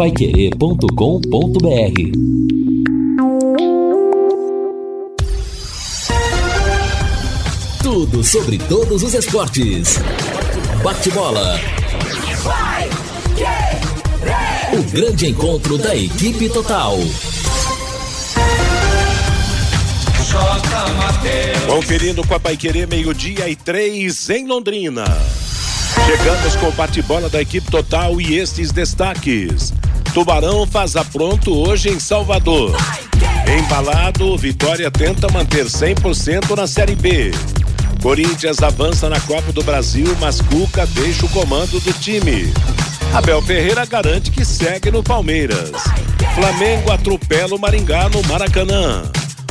paiquerê.com.br Tudo sobre todos os esportes. Bate-bola. O grande encontro da equipe total. Conferindo com a Paiquerê, meio-dia e três em Londrina. Chegamos com o bate-bola da equipe total e estes destaques. Tubarão faz a pronto hoje em Salvador. Embalado, Vitória tenta manter 100% na Série B. Corinthians avança na Copa do Brasil, mas Cuca deixa o comando do time. Abel Ferreira garante que segue no Palmeiras. Flamengo atropela o Maringá no Maracanã.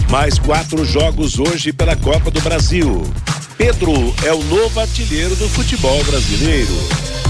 Mais quatro jogos hoje pela Copa do Brasil. Pedro é o novo artilheiro do futebol brasileiro.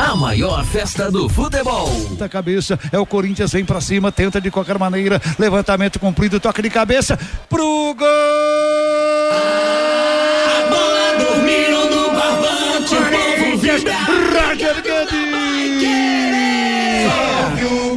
A maior festa do futebol. Da cabeça, é o Corinthians, vem pra cima, tenta de qualquer maneira, levantamento cumprido, toque de cabeça, pro gol! A bola dormiu no barbante, o povo vibra. Roger Guedes!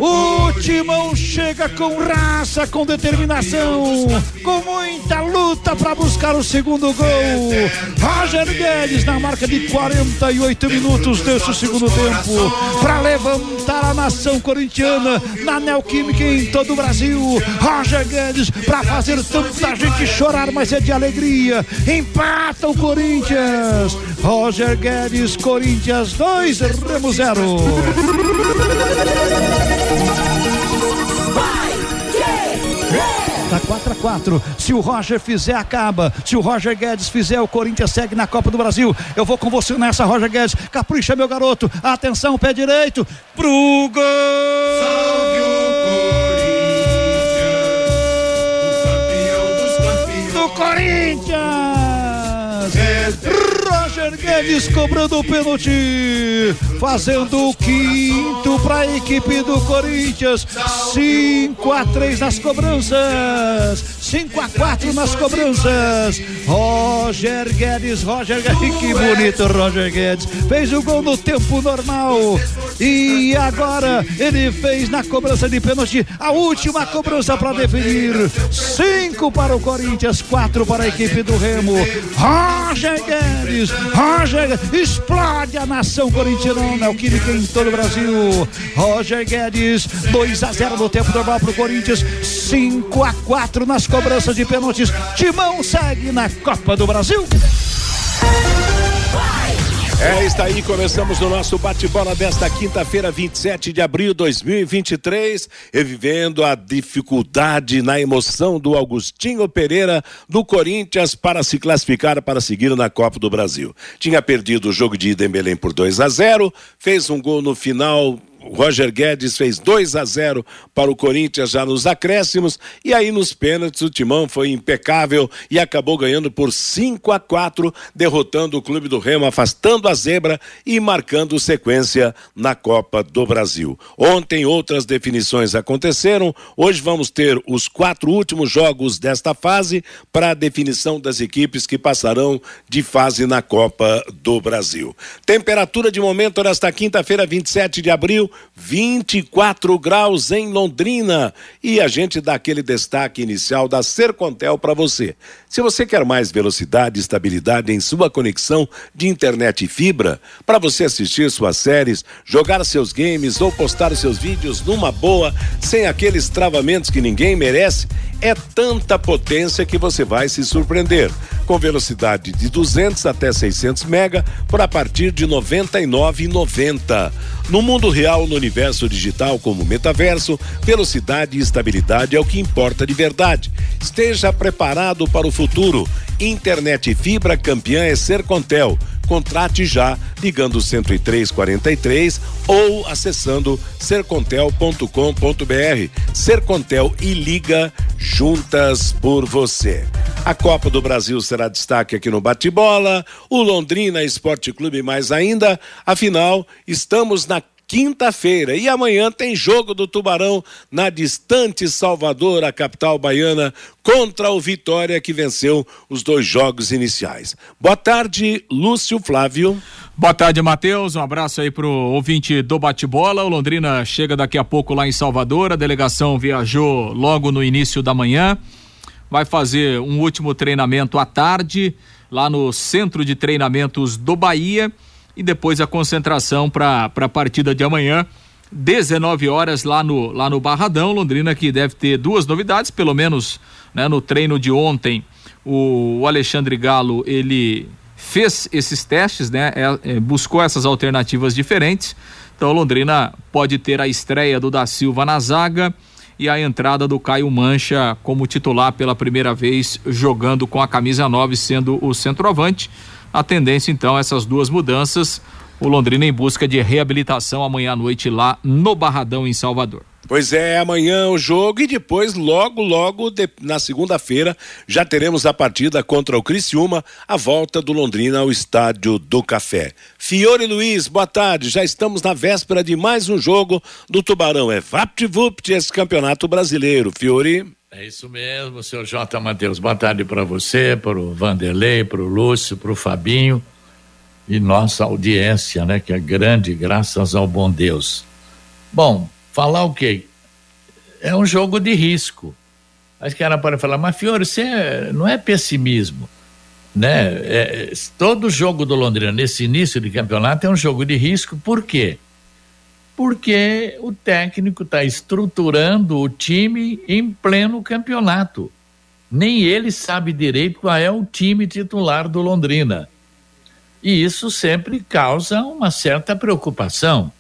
O Timão chega com raça, com determinação, com muita luta para buscar o segundo gol. Roger Guedes na marca de 48 minutos desse segundo tempo para levantar a nação corintiana na Neoquímica em todo o Brasil. Roger Guedes para fazer tanta gente chorar, mas é de alegria. Empata o Corinthians. Roger Guedes, Corinthians 2, Remo 0. 4 a 4 Se o Roger fizer, acaba. Se o Roger Guedes fizer, o Corinthians segue na Copa do Brasil. Eu vou com você nessa, Roger Guedes. Capricha, meu garoto. Atenção, pé direito. Pro gol! Salve o Corinthians, o campeão dos campeões. do Corinthians! Roger Guedes cobrando o pênalti, fazendo o quinto para a equipe do Corinthians. 5 a 3 nas cobranças, 5 a 4 nas cobranças. Roger Guedes, Roger Guedes, que bonito Roger Guedes, fez o gol no tempo normal. E agora ele fez na cobrança de pênalti a última cobrança para definir. 5 para o Corinthians, 4 para a equipe do Remo. Roger Guedes, Roger Guedes, explode a nação corintiana, o química em todo o Brasil. Roger Guedes, 2 a 0 no tempo normal para o Corinthians, 5 a 4 nas cobranças de pênaltis. Timão segue na Copa do Brasil. É, está aí, começamos o nosso bate-bola desta quinta-feira, 27 de abril de 2023, revivendo a dificuldade na emoção do Augustinho Pereira do Corinthians para se classificar para seguir na Copa do Brasil. Tinha perdido o jogo de ida em Belém por 2 a 0, fez um gol no final Roger Guedes fez 2 a 0 para o Corinthians já nos acréscimos e aí nos pênaltis o Timão foi impecável e acabou ganhando por 5 a 4, derrotando o Clube do Remo, afastando a zebra e marcando sequência na Copa do Brasil. Ontem outras definições aconteceram, hoje vamos ter os quatro últimos jogos desta fase para a definição das equipes que passarão de fase na Copa do Brasil. Temperatura de momento nesta quinta-feira, 27 de abril, 24 graus em Londrina. E a gente dá aquele destaque inicial da Sercontel para você. Se você quer mais velocidade e estabilidade em sua conexão de internet e fibra, para você assistir suas séries, jogar seus games ou postar seus vídeos numa boa, sem aqueles travamentos que ninguém merece, é tanta potência que você vai se surpreender. Com velocidade de 200 até 600 mega por a partir de 99,90. No mundo real, no universo digital como metaverso, velocidade e estabilidade é o que importa de verdade. Esteja preparado para o futuro. Internet fibra campeã é Sercontel Contrate já ligando 10343 ou acessando sercontel.com.br. Sercontel e Liga juntas por você. A Copa do Brasil será destaque aqui no Bate-Bola, o Londrina Esporte Clube mais ainda. Afinal, estamos na quinta-feira. E amanhã tem jogo do Tubarão na distante Salvador, a capital baiana, contra o Vitória, que venceu os dois jogos iniciais. Boa tarde, Lúcio Flávio. Boa tarde, Matheus. Um abraço aí pro ouvinte do bate-bola. O Londrina chega daqui a pouco lá em Salvador. A delegação viajou logo no início da manhã. Vai fazer um último treinamento à tarde, lá no Centro de Treinamentos do Bahia e depois a concentração para a partida de amanhã. 19 horas lá no, lá no Barradão, Londrina que deve ter duas novidades, pelo menos né, no treino de ontem, o, o Alexandre Galo ele fez esses testes, né, é, é, buscou essas alternativas diferentes. Então Londrina pode ter a estreia do da Silva na zaga e a entrada do Caio Mancha como titular pela primeira vez jogando com a camisa 9 sendo o centroavante. A tendência, então, essas duas mudanças. O Londrina em busca de reabilitação amanhã à noite lá no Barradão, em Salvador. Pois é, amanhã o jogo e depois, logo, logo, de, na segunda-feira, já teremos a partida contra o Criciúma, a volta do Londrina ao Estádio do Café. Fiore Luiz, boa tarde. Já estamos na véspera de mais um jogo do Tubarão. É VaptVupt esse campeonato brasileiro. Fiore. É isso mesmo, senhor J. Matheus. Boa tarde para você, para o Vanderlei, para o Lúcio, para o Fabinho e nossa audiência, né, que é grande, graças ao bom Deus. Bom, falar o quê? É um jogo de risco. Que era para falar, mas Fiore, você é, não é pessimismo, né? É, todo jogo do Londrina nesse início de campeonato é um jogo de risco, por quê? porque o técnico está estruturando o time em pleno campeonato. Nem ele sabe direito qual é o time titular do Londrina. E isso sempre causa uma certa preocupação.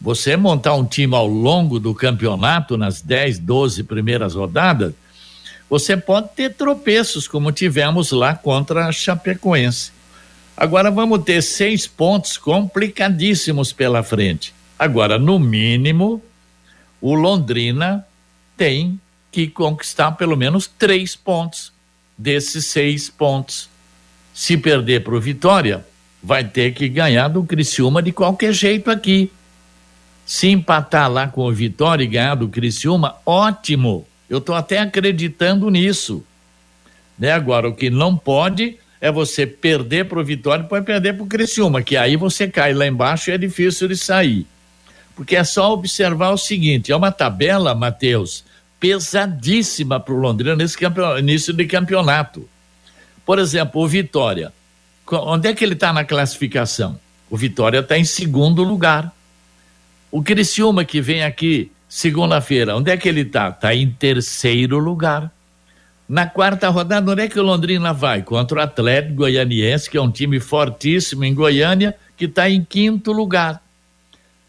Você montar um time ao longo do campeonato, nas 10, 12 primeiras rodadas, você pode ter tropeços, como tivemos lá contra a Chapecoense. Agora vamos ter seis pontos complicadíssimos pela frente. Agora, no mínimo, o Londrina tem que conquistar pelo menos três pontos desses seis pontos. Se perder para o Vitória, vai ter que ganhar do Criciúma de qualquer jeito aqui. Se empatar lá com o Vitória e ganhar do Criciúma, ótimo. Eu estou até acreditando nisso. Né? Agora, o que não pode é você perder para o Vitória e pode perder para o Criciúma, que aí você cai lá embaixo e é difícil de sair porque é só observar o seguinte: é uma tabela, Matheus, pesadíssima para o Londrina nesse início de campeonato. Por exemplo, o Vitória. Onde é que ele está na classificação? O Vitória está em segundo lugar. O Criciúma, que vem aqui segunda-feira, onde é que ele está? Está em terceiro lugar. Na quarta rodada, onde é que o Londrina vai? Contra o Atlético Goianiense, que é um time fortíssimo em Goiânia, que está em quinto lugar.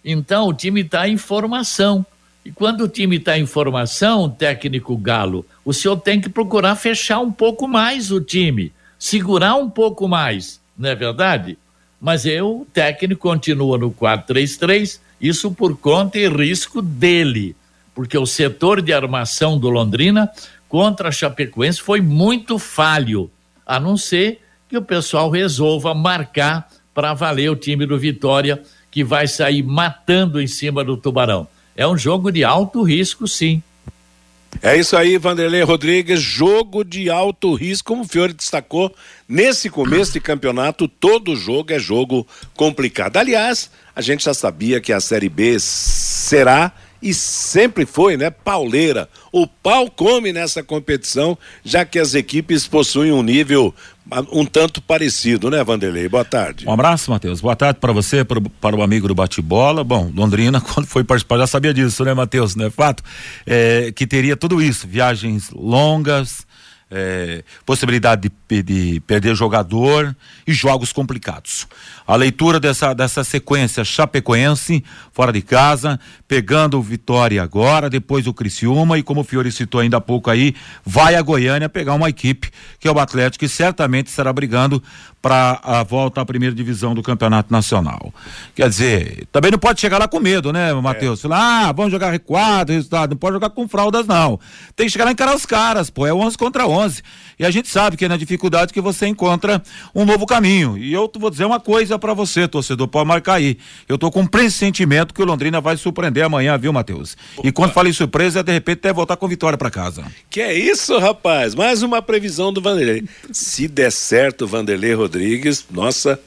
Então o time está em formação. E quando o time está em formação, técnico Galo, o senhor tem que procurar fechar um pouco mais o time, segurar um pouco mais, não é verdade? Mas eu, o técnico continua no 4-3-3, isso por conta e risco dele, porque o setor de armação do Londrina contra a Chapecoense foi muito falho, a não ser que o pessoal resolva marcar para valer o time do Vitória que vai sair matando em cima do Tubarão. É um jogo de alto risco, sim. É isso aí, Vanderlei Rodrigues, jogo de alto risco, como o Fiore destacou, nesse começo de campeonato, todo jogo é jogo complicado. Aliás, a gente já sabia que a Série B será e sempre foi, né, pauleira. O pau come nessa competição, já que as equipes possuem um nível um tanto parecido, né, Vanderlei? Boa tarde. Um abraço, Matheus. Boa tarde para você, para, para o amigo do bate-bola. Bom, Londrina, quando foi participar, já sabia disso, né, Matheus? Não é fato? É, que teria tudo isso, viagens longas, é, possibilidade de, de, perder jogador e jogos complicados. A leitura dessa, dessa sequência chapecoense, fora de casa, pegando o Vitória agora, depois o Criciúma e como o Fiore citou ainda há pouco aí, vai a Goiânia pegar uma equipe que é o Atlético que certamente estará brigando para a volta à primeira divisão do Campeonato Nacional. Quer dizer, também não pode chegar lá com medo, né, Matheus? É. Falar, ah, vamos jogar recuado, resultado, não pode jogar com fraldas não. Tem que chegar lá e encarar os caras, pô, é 11 contra 11. E a gente sabe que é na dificuldade que você encontra um novo caminho. E eu vou dizer uma coisa para você, torcedor, pode marcar aí. Eu tô com um pressentimento que o Londrina vai surpreender amanhã, viu, Matheus? E quando falei surpresa, de repente até voltar com vitória para casa. Que é isso, rapaz? Mais uma previsão do Vanderlei. Se der certo, Vanderlei Rodrigues, nossa,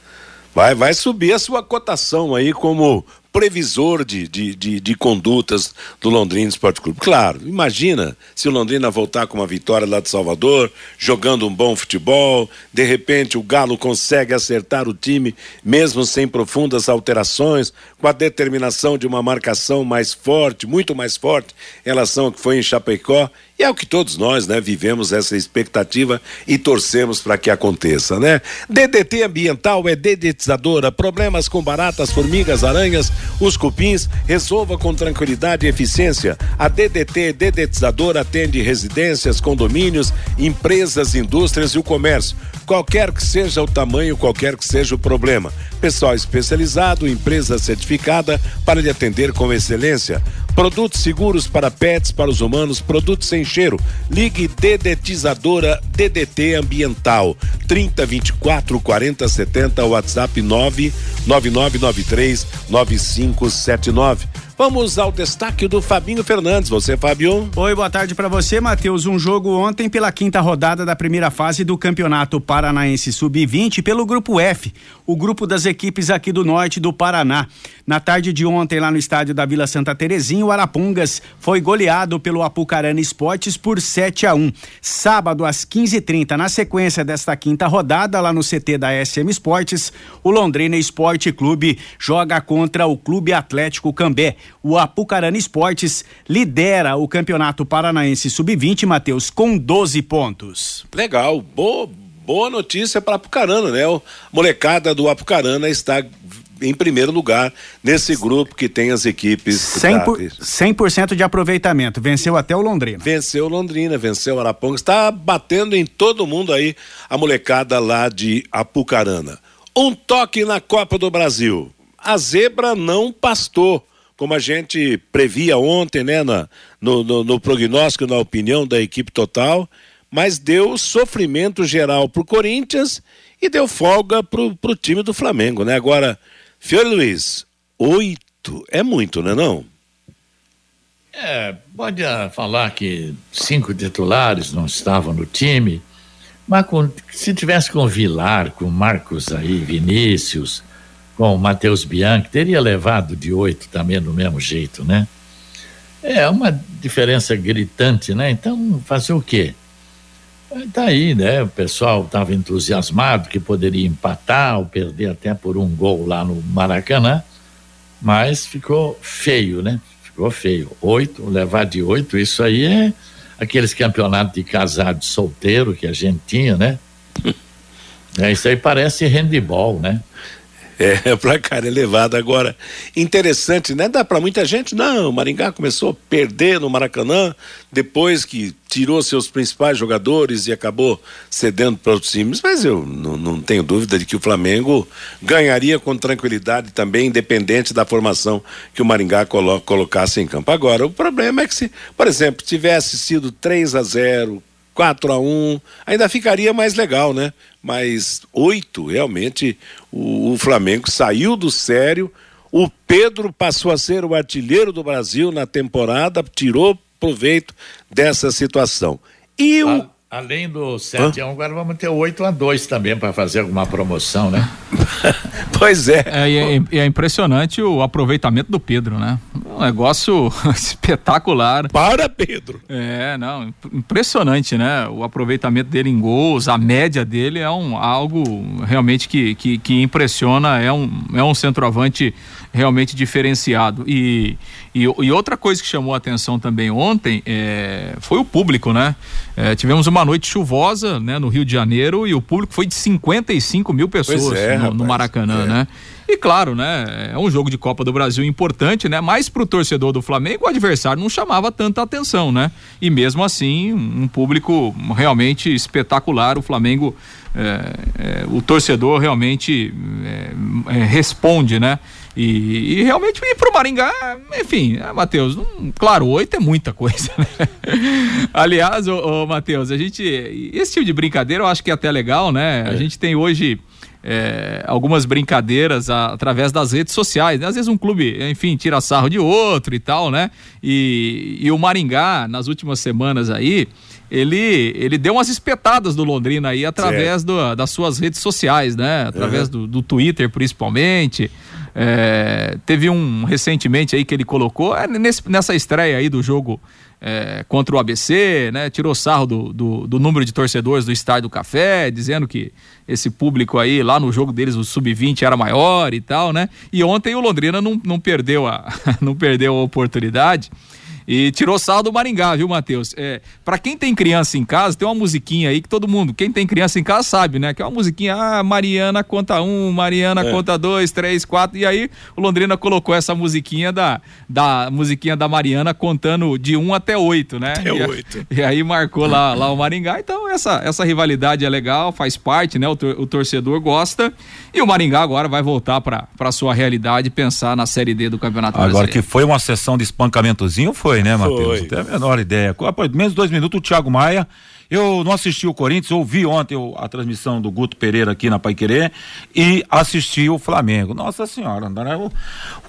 vai, vai subir a sua cotação aí como previsor de, de, de, de, condutas do Londrina Esporte Clube. Claro, imagina se o Londrina voltar com uma vitória lá de Salvador, jogando um bom futebol, de repente o Galo consegue acertar o time, mesmo sem profundas alterações, com a determinação de uma marcação mais forte, muito mais forte, em relação ao que foi em Chapecó. E é o que todos nós, né, vivemos essa expectativa e torcemos para que aconteça, né? DDT ambiental é dedetizadora, problemas com baratas, formigas, aranhas, os cupins, resolva com tranquilidade e eficiência. A DDT dedetizadora atende residências, condomínios, empresas, indústrias e o comércio. Qualquer que seja o tamanho, qualquer que seja o problema. Pessoal especializado, empresa certificada para lhe atender com excelência. Produtos seguros para pets, para os humanos, produtos sem cheiro. Ligue Dedetizadora DDT Ambiental 30 24 40 70 WhatsApp 99993 9579. Vamos ao destaque do Fabinho Fernandes. Você, Fabio? Oi, boa tarde para você, Matheus. Um jogo ontem pela quinta rodada da primeira fase do Campeonato Paranaense Sub-20 pelo Grupo F, o grupo das equipes aqui do norte do Paraná. Na tarde de ontem, lá no estádio da Vila Santa Terezinha, o Arapongas foi goleado pelo Apucarana Esportes por 7 a 1. Sábado, às 15h30, na sequência desta quinta rodada, lá no CT da SM Esportes, o Londrina Esporte Clube joga contra o Clube Atlético Cambé o Apucarana Esportes lidera o Campeonato Paranaense Sub-20, Matheus, com 12 pontos. Legal, boa, boa notícia para Apucarana, né? O molecada do Apucarana está em primeiro lugar nesse grupo que tem as equipes 100%, por, 100 de aproveitamento, venceu até o Londrina. Venceu o Londrina, venceu o Araponga, está batendo em todo mundo aí a molecada lá de Apucarana. Um toque na Copa do Brasil. A zebra não pastou como a gente previa ontem, né, na, no, no, no prognóstico, na opinião da equipe total, mas deu sofrimento geral pro Corinthians e deu folga pro, pro time do Flamengo, né? Agora, Fiore Luiz, oito é muito, né não? É, pode ah, falar que cinco titulares não estavam no time, mas com, se tivesse com Vilar, com Marcos aí, Vinícius, com o Matheus Bianchi, teria levado de oito também do mesmo jeito, né? É uma diferença gritante, né? Então, fazer o quê? Tá aí, né? O pessoal estava entusiasmado que poderia empatar ou perder até por um gol lá no Maracanã, mas ficou feio, né? Ficou feio. Oito, levar de oito, isso aí é aqueles campeonatos de casado solteiro que a gente tinha, né? é, isso aí parece handball, né? É, placar elevado. Agora, interessante, né? Dá para muita gente, não, o Maringá começou a perder no Maracanã, depois que tirou seus principais jogadores e acabou cedendo para outros times, mas eu não, não, tenho dúvida de que o Flamengo ganharia com tranquilidade também, independente da formação que o Maringá colo colocasse em campo. Agora, o problema é que se, por exemplo, tivesse sido 3 a 0 4 a 1 ainda ficaria mais legal, né? Mas oito, realmente, o, o, Flamengo saiu do sério. O Pedro passou a ser o artilheiro do Brasil na temporada, tirou proveito dessa situação. E o. além do 7 a 1, agora vamos ter 8 a 2 também para fazer alguma promoção, né? pois é. É, é, é impressionante o aproveitamento do Pedro, né? negócio espetacular. Para, Pedro! É, não, impressionante, né? O aproveitamento dele em gols, a média dele é um, algo realmente que, que, que impressiona, é um, é um centroavante realmente diferenciado. E, e, e, outra coisa que chamou a atenção também ontem é, foi o público, né? É, tivemos uma noite chuvosa né, no Rio de Janeiro e o público foi de 55 mil pessoas é, no, no, Maracanã, é. né? E claro, né? É um jogo de Copa do Brasil importante, né? Mas pro torcedor do Flamengo, o adversário não chamava tanta atenção, né? E mesmo assim, um público realmente espetacular. O Flamengo, é, é, o torcedor realmente é, é, responde, né? E, e, realmente ir pro Maringá, enfim, né, Matheus, claro, oito é muita coisa, né? Aliás, ô, ô Matheus, a gente. Esse tipo de brincadeira eu acho que é até legal, né? A gente tem hoje é, algumas brincadeiras a, através das redes sociais. Né? Às vezes um clube, enfim, tira sarro de outro e tal, né? E, e o Maringá, nas últimas semanas aí, ele, ele deu umas espetadas do Londrina aí através do, das suas redes sociais, né? Através uhum. do, do Twitter, principalmente. É, teve um recentemente aí que ele colocou é, nesse, nessa estreia aí do jogo é, contra o ABC, né? Tirou sarro do, do, do, número de torcedores do Estádio do Café, dizendo que esse público aí, lá no jogo deles, o Sub-20 era maior e tal, né? E ontem o Londrina não, não, perdeu, a, não perdeu a oportunidade e tirou sal do Maringá, viu, Matheus? É, para quem tem criança em casa, tem uma musiquinha aí que todo mundo, quem tem criança em casa sabe, né? Que é uma musiquinha, ah, Mariana conta um, Mariana é. conta dois, três, quatro. E aí o Londrina colocou essa musiquinha da, da musiquinha da Mariana contando de um até oito, né? Até e, oito. E aí marcou lá, lá o Maringá. Então essa, essa rivalidade é legal, faz parte, né? O, o torcedor gosta. E o Maringá agora vai voltar para sua realidade pensar na Série D do Campeonato Agora Brasileiro. que foi uma sessão de espancamentozinho, foi, né, Matheus? Não tem a menor ideia. Após menos dois minutos, o Thiago Maia. Eu não assisti o Corinthians, ouvi ontem a transmissão do Guto Pereira aqui na Paiquerê e assisti o Flamengo. Nossa senhora, o,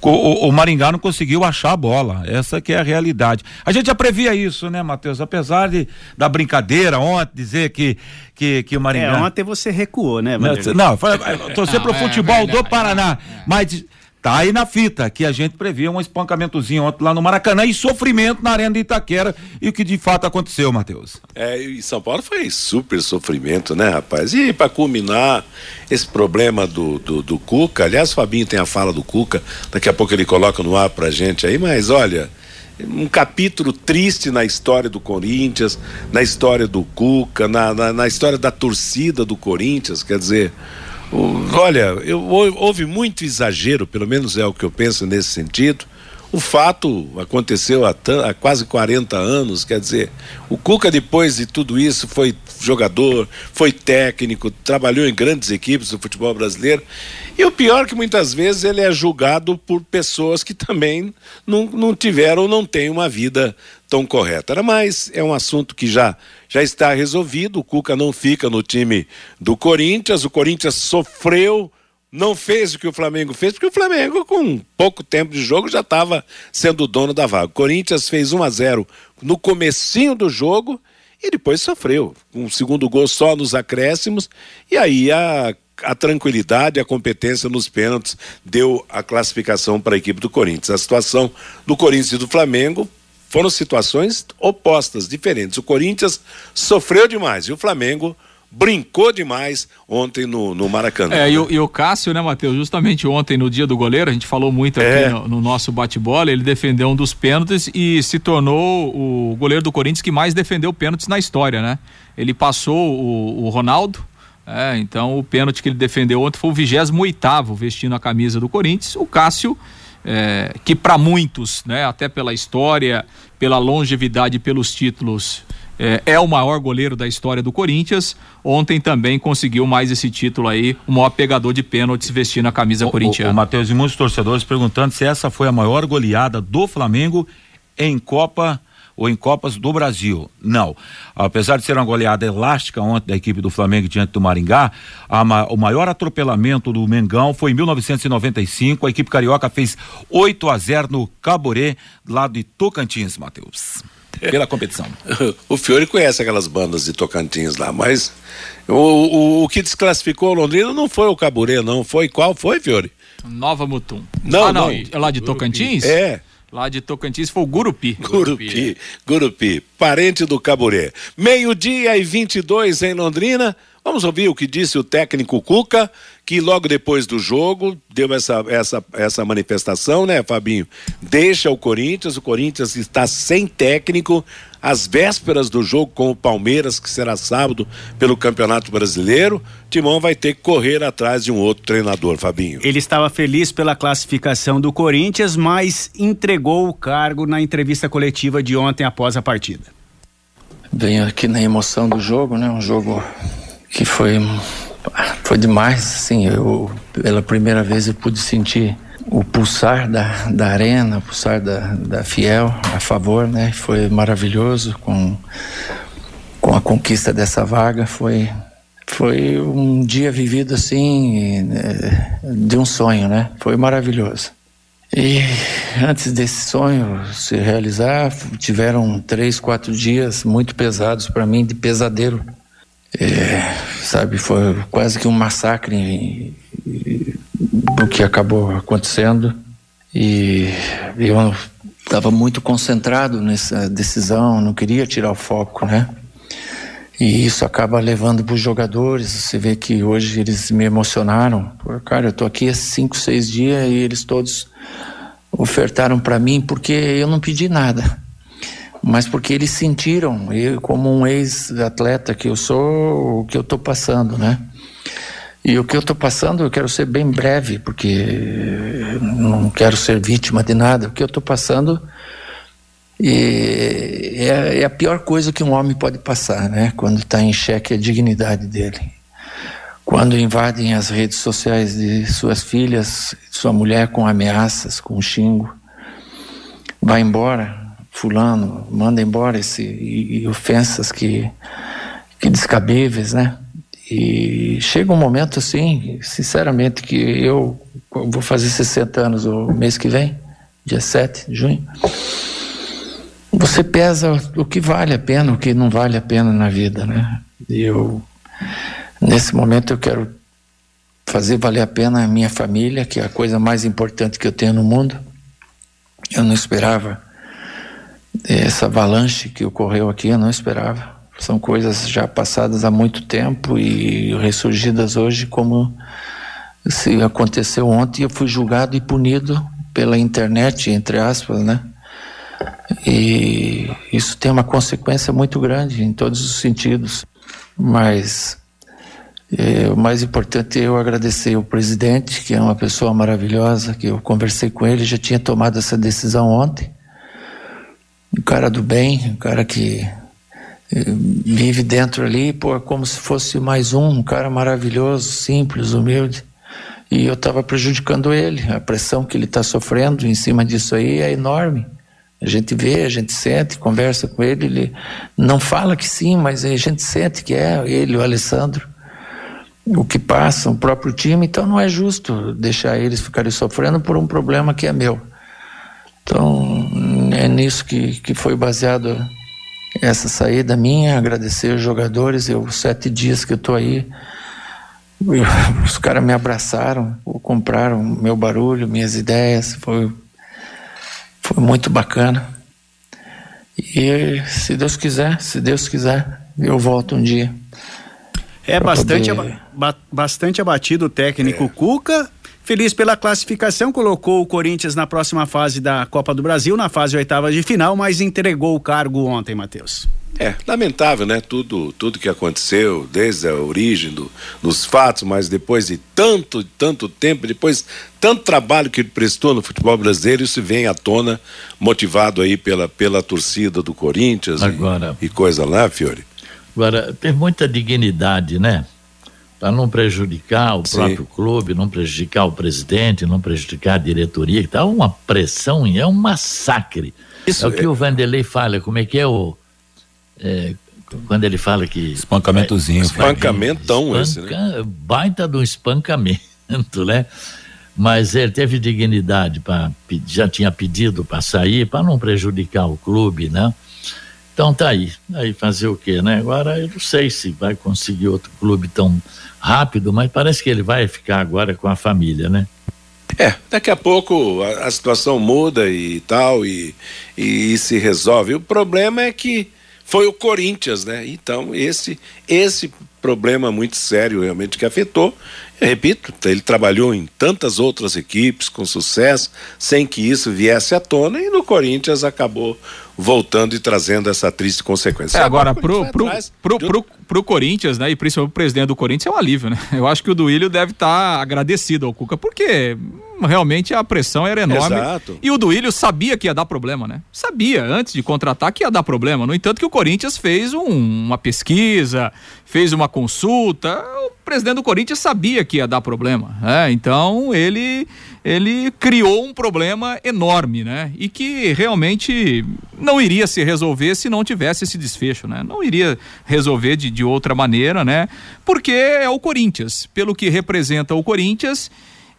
o, o, Maringá não conseguiu achar a bola. Essa que é a realidade. A gente já previa isso, né, Matheus? Apesar de, da brincadeira ontem, dizer que, que, que o Maringá. É, ontem você recuou, né, Matheus? Não, torcer pro é, futebol do Paraná. É. Mas Tá aí na fita que a gente previa um espancamentozinho ontem lá no Maracanã e sofrimento na Arena de Itaquera e o que de fato aconteceu, Matheus. É, e São Paulo foi super sofrimento, né, rapaz? E para culminar esse problema do, do, do, Cuca, aliás, o Fabinho tem a fala do Cuca, daqui a pouco ele coloca no ar pra gente aí, mas olha, um capítulo triste na história do Corinthians, na história do Cuca, na, na, na história da torcida do Corinthians, quer dizer Olha, eu, houve muito exagero, pelo menos é o que eu penso nesse sentido. O fato aconteceu há, há, quase 40 anos, quer dizer, o Cuca, depois de tudo isso, foi jogador, foi técnico, trabalhou em grandes equipes do futebol brasileiro. E o pior é que muitas vezes ele é julgado por pessoas que também não, não tiveram não têm uma vida tão correta. Mas é um assunto que já, já está resolvido. O Cuca não fica no time do Corinthians. O Corinthians sofreu não fez o que o Flamengo fez, porque o Flamengo, com pouco tempo de jogo, já estava sendo dono da vaga. O Corinthians fez 1 a 0 no comecinho do jogo e depois sofreu. Um segundo gol só nos acréscimos, e aí a, a tranquilidade, a competência nos pênaltis deu a classificação para a equipe do Corinthians. A situação do Corinthians e do Flamengo foram situações opostas, diferentes. O Corinthians sofreu demais e o Flamengo brincou demais ontem no, no Maracanã. É, e o, e o Cássio, né, Matheus? Justamente ontem, no dia do goleiro, a gente falou muito aqui é. no, no, nosso bate-bola, ele defendeu um dos pênaltis e se tornou o goleiro do Corinthians que mais defendeu pênaltis na história, né? Ele passou o, o Ronaldo. É, então o pênalti que ele defendeu ontem foi o 28 vestindo a camisa do Corinthians. O Cássio, é, que para muitos, né, até pela história, pela longevidade, pelos títulos, é, é, o maior goleiro da história do Corinthians. Ontem também conseguiu mais esse título aí, o maior pegador de pênaltis vestindo a camisa o, corintiana. O, o Matheus e muitos torcedores perguntando se essa foi a maior goleada do Flamengo em Copa ou em Copas do Brasil. Não. Apesar de ser uma goleada elástica ontem da equipe do Flamengo diante do Maringá, a, o maior atropelamento do Mengão foi em 1995. A equipe carioca fez 8 a 0 no Caboré, lado de Tocantins, Matheus pela competição. o Fiore conhece aquelas bandas de Tocantins lá, mas o, o, o que desclassificou o Londrina não foi o Caburê, não. Foi qual foi, Fiore? Nova Mutum. Não, ah, não. não. É lá de Tocantins? É. Lá de Tocantins foi o Gurupi. Gurupi, Gurupi, parente do Caburé. Meio-dia e 22 em Londrina. Vamos ouvir o que disse o técnico Cuca, que logo depois do jogo deu essa, essa, essa manifestação, né, Fabinho? Deixa o Corinthians, o Corinthians está sem técnico, às vésperas do jogo com o Palmeiras, que será sábado pelo Campeonato Brasileiro. Timão vai ter que correr atrás de um outro treinador, Fabinho. Ele estava feliz pela classificação do Corinthians, mas entregou o cargo na entrevista coletiva de ontem após a partida. Venho aqui na emoção do jogo, né? Um jogo que foi foi demais, assim, eu pela primeira vez eu pude sentir o pulsar da, da arena, o pulsar da, da Fiel a favor, né? Foi maravilhoso com, com a conquista dessa vaga, foi foi um dia vivido assim de um sonho, né? Foi maravilhoso. E antes desse sonho se realizar, tiveram três, quatro dias muito pesados para mim, de pesadelo é, sabe, foi quase que um massacre do que acabou acontecendo e eu estava muito concentrado nessa decisão, não queria tirar o foco, né? E isso acaba levando para os jogadores. Você vê que hoje eles me emocionaram. Pô, cara, eu tô aqui há cinco, seis dias e eles todos ofertaram para mim porque eu não pedi nada mas porque eles sentiram, eu, como um ex-atleta que eu sou, o que eu estou passando, né? E o que eu estou passando, eu quero ser bem breve, porque não quero ser vítima de nada. O que eu estou passando é, é, a pior coisa que um homem pode passar, né? Quando está em xeque a dignidade dele. Quando invadem as redes sociais de suas filhas, sua mulher com ameaças, com xingo, vai embora, fulano, manda embora esse e, e ofensas que que descabíveis, né? E chega um momento assim, sinceramente, que eu vou fazer 60 anos o mês que vem, dia 7 de junho. Você pesa o que vale a pena, o que não vale a pena na vida, né? E eu, nesse momento, eu quero fazer valer a pena a minha família, que é a coisa mais importante que eu tenho no mundo. Eu não esperava essa avalanche que ocorreu aqui eu não esperava. São coisas já passadas há muito tempo e ressurgidas hoje como se aconteceu ontem eu fui julgado e punido pela internet, entre aspas, né? E isso tem uma consequência muito grande em todos os sentidos. Mas é, o mais importante é eu agradecer o presidente, que é uma pessoa maravilhosa, que eu conversei com ele, já tinha tomado essa decisão ontem um cara do bem, um cara que eh, vive dentro ali, pô, como se fosse mais um, um cara maravilhoso, simples, humilde. E eu estava prejudicando ele. A pressão que ele está sofrendo em cima disso aí é enorme. A gente vê, a gente sente, conversa com ele, ele não fala que sim, mas a gente sente que é ele, o Alessandro, o que passa, o próprio time, então não é justo deixar eles ficarem sofrendo por um problema que é meu. Então, é nisso que, que foi baseado essa saída minha, agradecer os jogadores, eu sete dias que eu tô aí, os caras me abraçaram, compraram meu barulho, minhas ideias, foi, foi muito bacana. E se Deus quiser, se Deus quiser, eu volto um dia. É bastante, poder... aba bastante abatido o técnico é. Cuca Feliz pela classificação, colocou o Corinthians na próxima fase da Copa do Brasil, na fase oitava de final, mas entregou o cargo ontem, Matheus. É, lamentável, né? Tudo, tudo que aconteceu, desde a origem do, dos fatos, mas depois de tanto, tanto tempo, depois tanto trabalho que ele prestou no futebol brasileiro, isso vem à tona, motivado aí pela, pela torcida do Corinthians Agora, e, e coisa lá, Fiore. Agora, tem muita dignidade, né? para não prejudicar o Sim. próprio clube, não prejudicar o presidente, não prejudicar a diretoria, que tá uma pressão, é um massacre. Isso é o que é... o Vanderlei fala, como é que é o é, quando ele fala que espancamentozinho, é, espancamentoão espanca, esse, né? baita do espancamento, né? Mas ele teve dignidade para já tinha pedido para sair para não prejudicar o clube, né? Então tá aí, aí fazer o quê, né? Agora eu não sei se vai conseguir outro clube tão rápido, mas parece que ele vai ficar agora com a família, né? É, daqui a pouco a, a situação muda e tal, e, e, e, se resolve. O problema é que foi o Corinthians, né? Então, esse, esse problema muito sério realmente que afetou. Eu repito, ele trabalhou em tantas outras equipes com sucesso, sem que isso viesse à tona, e no Corinthians acabou voltando e trazendo essa triste consequência. É, agora, pro, pro, pro, pro, pro, Corinthians, né, e principalmente o presidente do Corinthians, é um alívio, né? Eu acho que o Duílio deve estar tá agradecido ao Cuca, porque realmente a pressão era enorme. Exato. E o Duílio sabia que ia dar problema, né? Sabia, antes de contratar, que ia dar problema. No entanto, que o Corinthians fez um, uma pesquisa, fez uma consulta. O presidente do Corinthians sabia que ia dar problema. Né? Então, ele ele criou um problema enorme, né? E que realmente não iria se resolver se não tivesse esse desfecho, né? Não iria resolver de, de outra maneira, né? Porque é o Corinthians, pelo que representa o Corinthians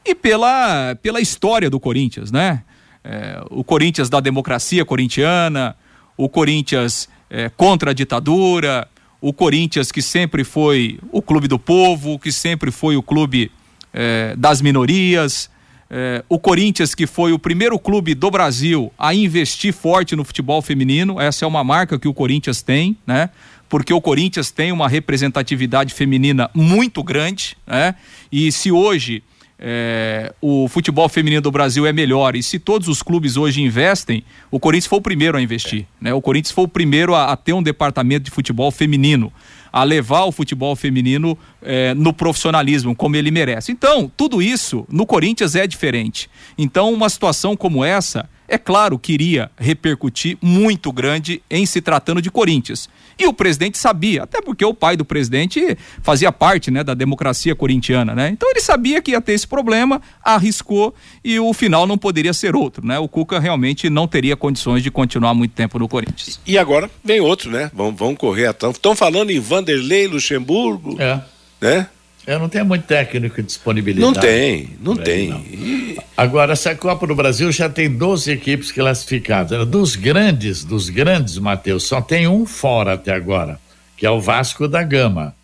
e pela, pela história do Corinthians, né? É, o Corinthians da democracia corintiana, o Corinthians é, contra a ditadura, o Corinthians que sempre foi o clube do povo, que sempre foi o clube é, das minorias, é, o Corinthians, que foi o primeiro clube do Brasil a investir forte no futebol feminino, essa é uma marca que o Corinthians tem, né? Porque o Corinthians tem uma representatividade feminina muito grande, né? E se hoje é, o futebol feminino do Brasil é melhor e se todos os clubes hoje investem, o Corinthians foi o primeiro a investir, né? O Corinthians foi o primeiro a, a ter um departamento de futebol feminino a levar o futebol feminino eh, no profissionalismo, como ele merece. Então, tudo isso no Corinthians é diferente. Então, uma situação como essa, é claro que iria repercutir muito grande em se tratando de Corinthians. E o presidente sabia, até porque o pai do presidente fazia parte né, da democracia corintiana, né? Então ele sabia que ia ter esse problema, arriscou e o final não poderia ser outro, né? O Cuca realmente não teria condições de continuar muito tempo no Corinthians. E agora vem outro, né? Vão, vão correr atrás. Estão falando em Vanderlei Luxemburgo, é. né? Eu não tenho muito técnico disponibilidade. Não tem, não tem. Não. E... Agora, essa Copa do Brasil já tem 12 equipes classificadas. Dos grandes, dos grandes, Matheus, só tem um fora até agora, que é o Vasco da Gama.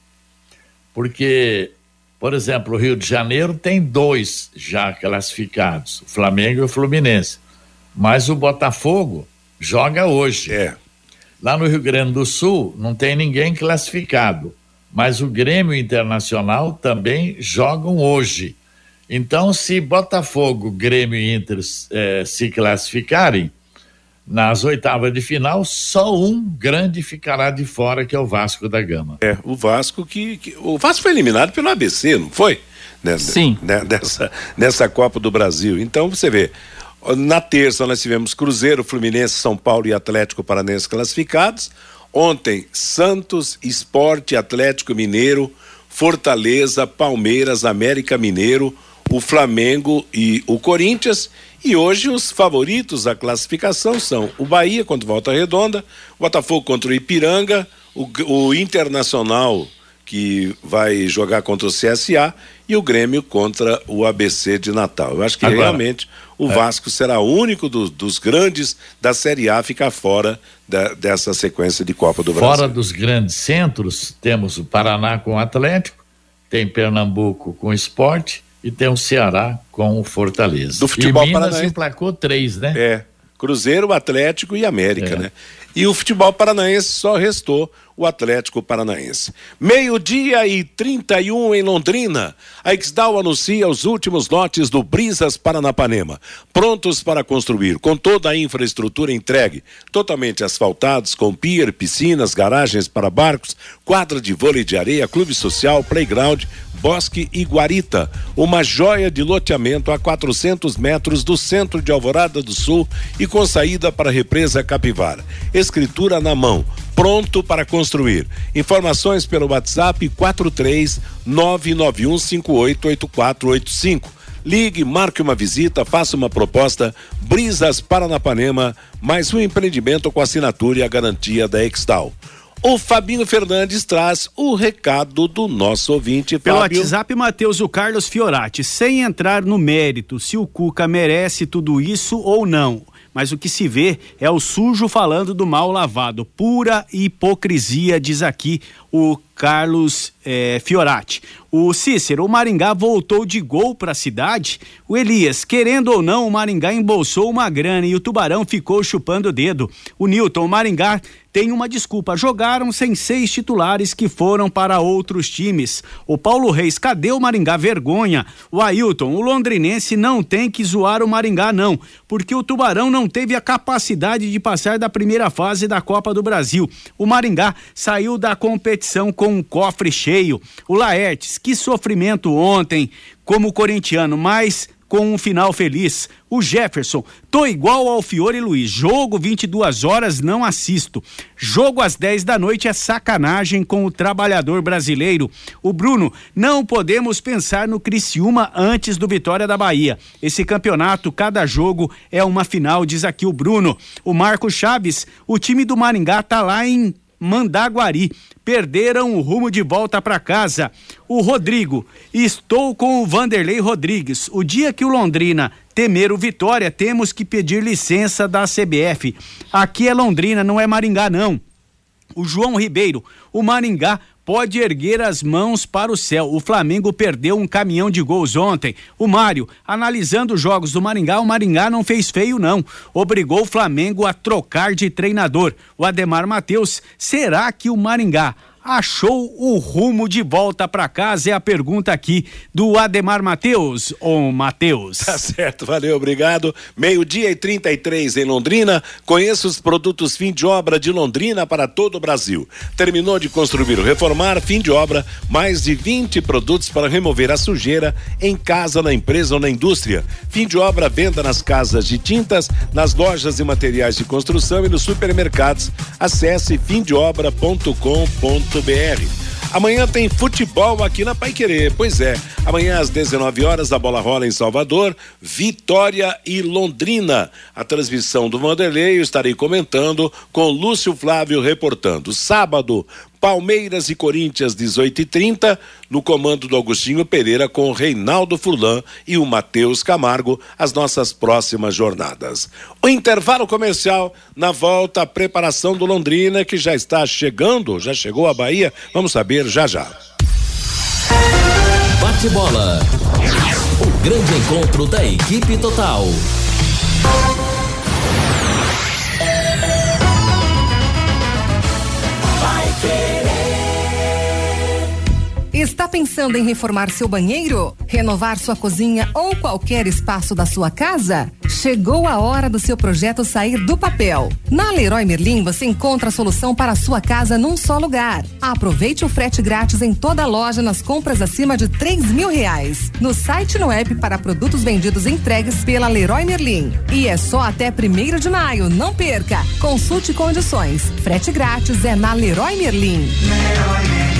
Porque, por exemplo, o Rio de Janeiro tem dois já classificados, o Flamengo e o Fluminense. Mas o Botafogo joga hoje. É. Lá no Rio Grande do Sul não tem ninguém classificado mas o Grêmio Internacional também jogam hoje. Então, se Botafogo, Grêmio e Inter eh, se classificarem, nas oitavas de final, só um grande ficará de fora, que é o Vasco da Gama. É, o Vasco que. que o Vasco foi eliminado pelo ABC, não foi? Nessa, Sim. Né, nessa, nessa Copa do Brasil. Então, você vê. Na terça nós tivemos Cruzeiro, Fluminense, São Paulo e Atlético Paranense classificados. Ontem, Santos, Esporte, Atlético Mineiro, Fortaleza, Palmeiras, América Mineiro, o Flamengo e o Corinthians. E hoje os favoritos da classificação são o Bahia contra o Volta Redonda, o Botafogo contra o Ipiranga, o, o Internacional que vai jogar contra o CSA e o Grêmio contra o ABC de Natal. Eu acho que Agora, realmente o é. Vasco será o único do, dos grandes da Série A a ficar fora da, dessa sequência de Copa do Brasil. Fora dos grandes centros, temos o Paraná com o Atlético, tem Pernambuco com o Esporte e tem o Ceará com o Fortaleza. Do futebol e Minas paranaense. emplacou três, né? É. Cruzeiro, Atlético e América, é. né? E o futebol paranaense só restou o Atlético Paranaense. Meio-dia e 31 em Londrina. A Exdal anuncia os últimos lotes do Brisas Paranapanema, prontos para construir, com toda a infraestrutura entregue, totalmente asfaltados, com pier, piscinas, garagens para barcos, quadra de vôlei de areia, clube social, playground, Bosque e Guarita, uma joia de loteamento a 400 metros do centro de Alvorada do Sul e com saída para a represa Capivara. Escritura na mão, pronto para construir. Informações pelo WhatsApp 43 991588485. Ligue, marque uma visita, faça uma proposta. Brisas Paranapanema, mais um empreendimento com assinatura e a garantia da Extal. O Fabinho Fernandes traz o recado do nosso ouvinte, Pelo WhatsApp, Matheus, o Carlos Fiorati, sem entrar no mérito se o Cuca merece tudo isso ou não. Mas o que se vê é o sujo falando do mal lavado. Pura hipocrisia, diz aqui o Carlos é, Fiorati. O Cícero, o Maringá voltou de gol para a cidade. O Elias, querendo ou não, o Maringá embolsou uma grana e o Tubarão ficou chupando o dedo. O Newton, o Maringá tem uma desculpa. Jogaram sem seis titulares que foram para outros times. O Paulo Reis, cadê o Maringá? Vergonha. O Ailton, o londrinense não tem que zoar o Maringá, não, porque o Tubarão não teve a capacidade de passar da primeira fase da Copa do Brasil. O Maringá saiu da competição com um cofre cheio. O Laertes, que sofrimento ontem como corintiano, mas com um final feliz. O Jefferson, tô igual ao Fiore Luiz. Jogo 22 horas não assisto. Jogo às 10 da noite é sacanagem com o trabalhador brasileiro. O Bruno, não podemos pensar no Criciúma antes do Vitória da Bahia. Esse campeonato, cada jogo é uma final, diz aqui o Bruno. O Marco Chaves, o time do Maringá tá lá em Mandaguari. Perderam o rumo de volta para casa. O Rodrigo, estou com o Vanderlei Rodrigues. O dia que o Londrina temer o Vitória, temos que pedir licença da CBF. Aqui é Londrina, não é Maringá, não. O João Ribeiro, o Maringá pode erguer as mãos para o céu. O Flamengo perdeu um caminhão de gols ontem. O Mário, analisando os jogos do Maringá, o Maringá não fez feio, não. Obrigou o Flamengo a trocar de treinador. O Ademar Matheus, será que o Maringá achou o rumo de volta para casa? É a pergunta aqui do Ademar Matheus, ou Matheus. Tá certo, valeu, obrigado. Meio-dia e 33 em Londrina. Conheça os produtos fim de obra de Londrina para todo o Brasil. Terminou de construir ou reformar, fim de obra, mais de 20 produtos para remover a sujeira em casa, na empresa ou na indústria. Fim de obra, venda nas casas de tintas, nas lojas e materiais de construção e nos supermercados. Acesse fimdeobra.com.br BR. Amanhã tem futebol aqui na Pai Querer. Pois é, amanhã às 19 horas a bola rola em Salvador, Vitória e Londrina. A transmissão do Vanderlei eu estarei comentando com Lúcio Flávio reportando. Sábado, Palmeiras e Corinthians 18 e 30 no comando do Agostinho Pereira com Reinaldo Furlan e o Matheus Camargo as nossas próximas jornadas. O intervalo comercial na volta a preparação do Londrina que já está chegando, já chegou à Bahia. Vamos saber já já. Bate bola. O grande encontro da equipe total. Está pensando em reformar seu banheiro? Renovar sua cozinha ou qualquer espaço da sua casa? Chegou a hora do seu projeto sair do papel. Na Leroy Merlin você encontra a solução para a sua casa num só lugar. Aproveite o frete grátis em toda a loja nas compras acima de três mil reais. No site no app para produtos vendidos entregues pela Leroy Merlin. E é só até primeiro de maio, não perca. Consulte condições. Frete grátis é na Leroy Merlin. Leroy Merlin.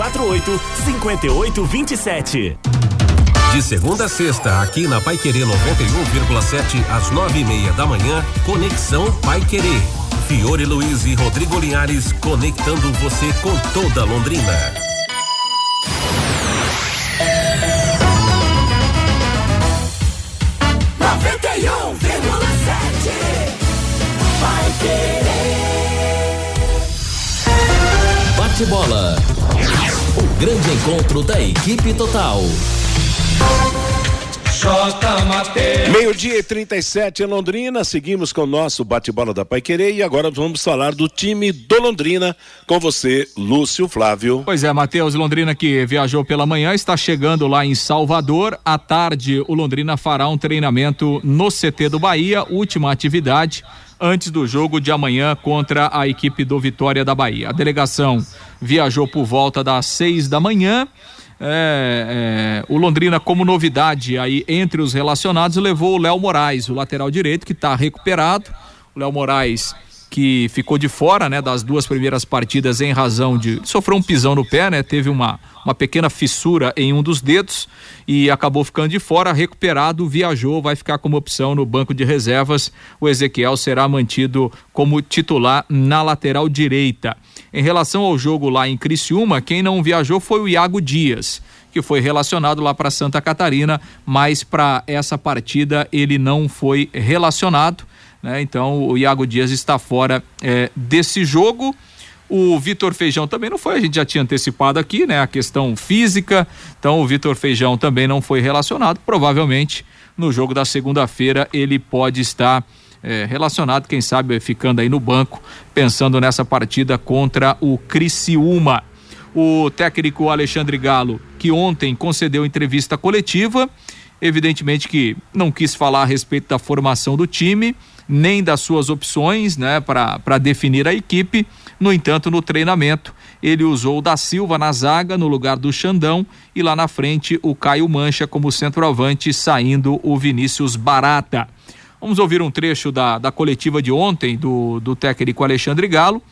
3348 5827. De segunda a sexta, aqui na Pai Querer 91,7 às nove e meia da manhã, Conexão Pai Querer. Fiore Luiz e Rodrigo Linhares conectando você com toda Londrina. Noventa e um vírgula sete. Pai Querer. Bate bola. Grande encontro da equipe total. J. Mateus. Meio-dia e 37 em Londrina, seguimos com o nosso bate-bola da Pai Querer e agora vamos falar do time do Londrina com você, Lúcio Flávio. Pois é, Matheus, Londrina que viajou pela manhã, está chegando lá em Salvador. À tarde, o Londrina fará um treinamento no CT do Bahia, última atividade antes do jogo de amanhã contra a equipe do Vitória da Bahia. A delegação viajou por volta das seis da manhã. É, é, o Londrina, como novidade aí entre os relacionados, levou o Léo Moraes, o lateral direito, que está recuperado. O Léo Moraes que ficou de fora, né, das duas primeiras partidas em razão de sofreu um pisão no pé, né, teve uma uma pequena fissura em um dos dedos e acabou ficando de fora, recuperado, viajou, vai ficar como opção no banco de reservas. O Ezequiel será mantido como titular na lateral direita. Em relação ao jogo lá em Criciúma, quem não viajou foi o Iago Dias que foi relacionado lá para Santa Catarina, mas para essa partida ele não foi relacionado. Né? Então o Iago Dias está fora é, desse jogo. O Vitor Feijão também não foi, a gente já tinha antecipado aqui, né? A questão física. Então o Vitor Feijão também não foi relacionado. Provavelmente no jogo da segunda-feira ele pode estar é, relacionado, quem sabe ficando aí no banco, pensando nessa partida contra o Criciúma. O técnico Alexandre Galo, que ontem concedeu entrevista coletiva, evidentemente que não quis falar a respeito da formação do time, nem das suas opções, né, para definir a equipe. No entanto, no treinamento, ele usou o da Silva na zaga no lugar do Xandão e lá na frente o Caio Mancha como centroavante, saindo o Vinícius Barata. Vamos ouvir um trecho da, da coletiva de ontem do, do técnico Alexandre Galo,